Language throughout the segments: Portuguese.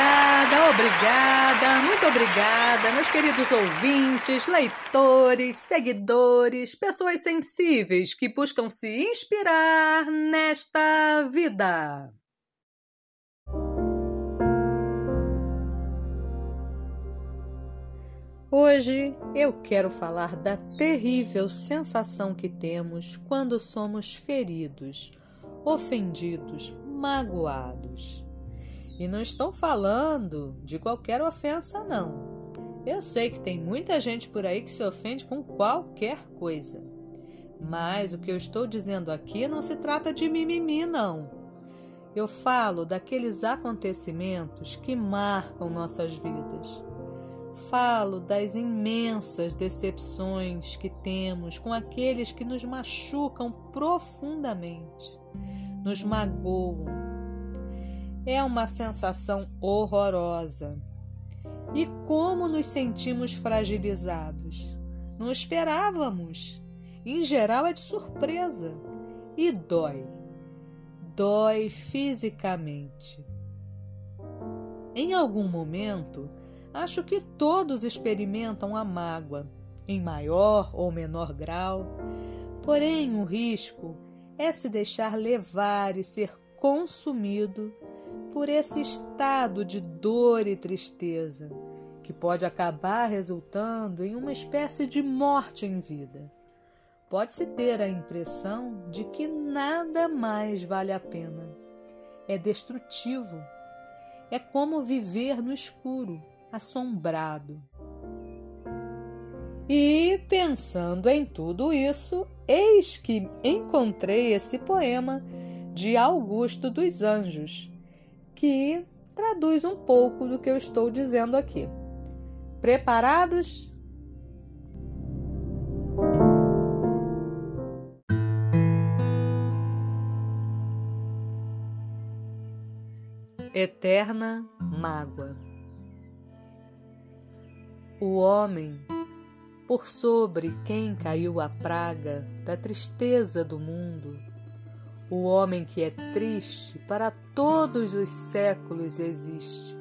Obrigada, obrigada, muito obrigada, meus queridos ouvintes, leitores, seguidores, pessoas sensíveis que buscam se inspirar nesta vida. Hoje eu quero falar da terrível sensação que temos quando somos feridos, ofendidos, magoados. E não estou falando de qualquer ofensa, não. Eu sei que tem muita gente por aí que se ofende com qualquer coisa. Mas o que eu estou dizendo aqui não se trata de mimimi, não. Eu falo daqueles acontecimentos que marcam nossas vidas Falo das imensas decepções que temos com aqueles que nos machucam profundamente, nos magoam. É uma sensação horrorosa. E como nos sentimos fragilizados? Não esperávamos. Em geral é de surpresa e dói. Dói fisicamente. Em algum momento, Acho que todos experimentam a mágoa, em maior ou menor grau. Porém, o risco é se deixar levar e ser consumido por esse estado de dor e tristeza, que pode acabar resultando em uma espécie de morte em vida. Pode-se ter a impressão de que nada mais vale a pena. É destrutivo. É como viver no escuro, assombrado. E pensando em tudo isso, eis que encontrei esse poema de Augusto dos Anjos, que traduz um pouco do que eu estou dizendo aqui. Preparados? Eterna mágoa o homem, por sobre quem caiu a praga da tristeza do mundo, o homem que é triste para todos os séculos existe,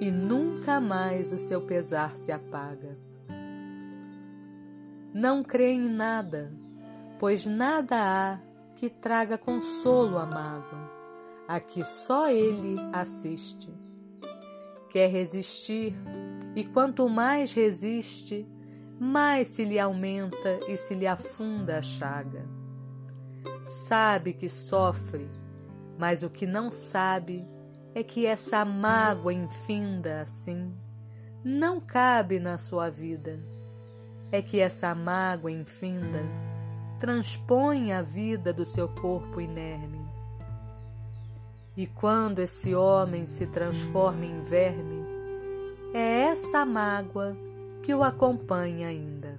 e nunca mais o seu pesar se apaga. Não crê em nada, pois nada há que traga consolo à mágoa, a que só ele assiste. Quer resistir, e quanto mais resiste, mais se lhe aumenta e se lhe afunda a chaga. Sabe que sofre, mas o que não sabe é que essa mágoa infinda assim não cabe na sua vida. É que essa mágoa infinda transpõe a vida do seu corpo inerme. E quando esse homem se transforma em verme, é essa mágoa que o acompanha ainda.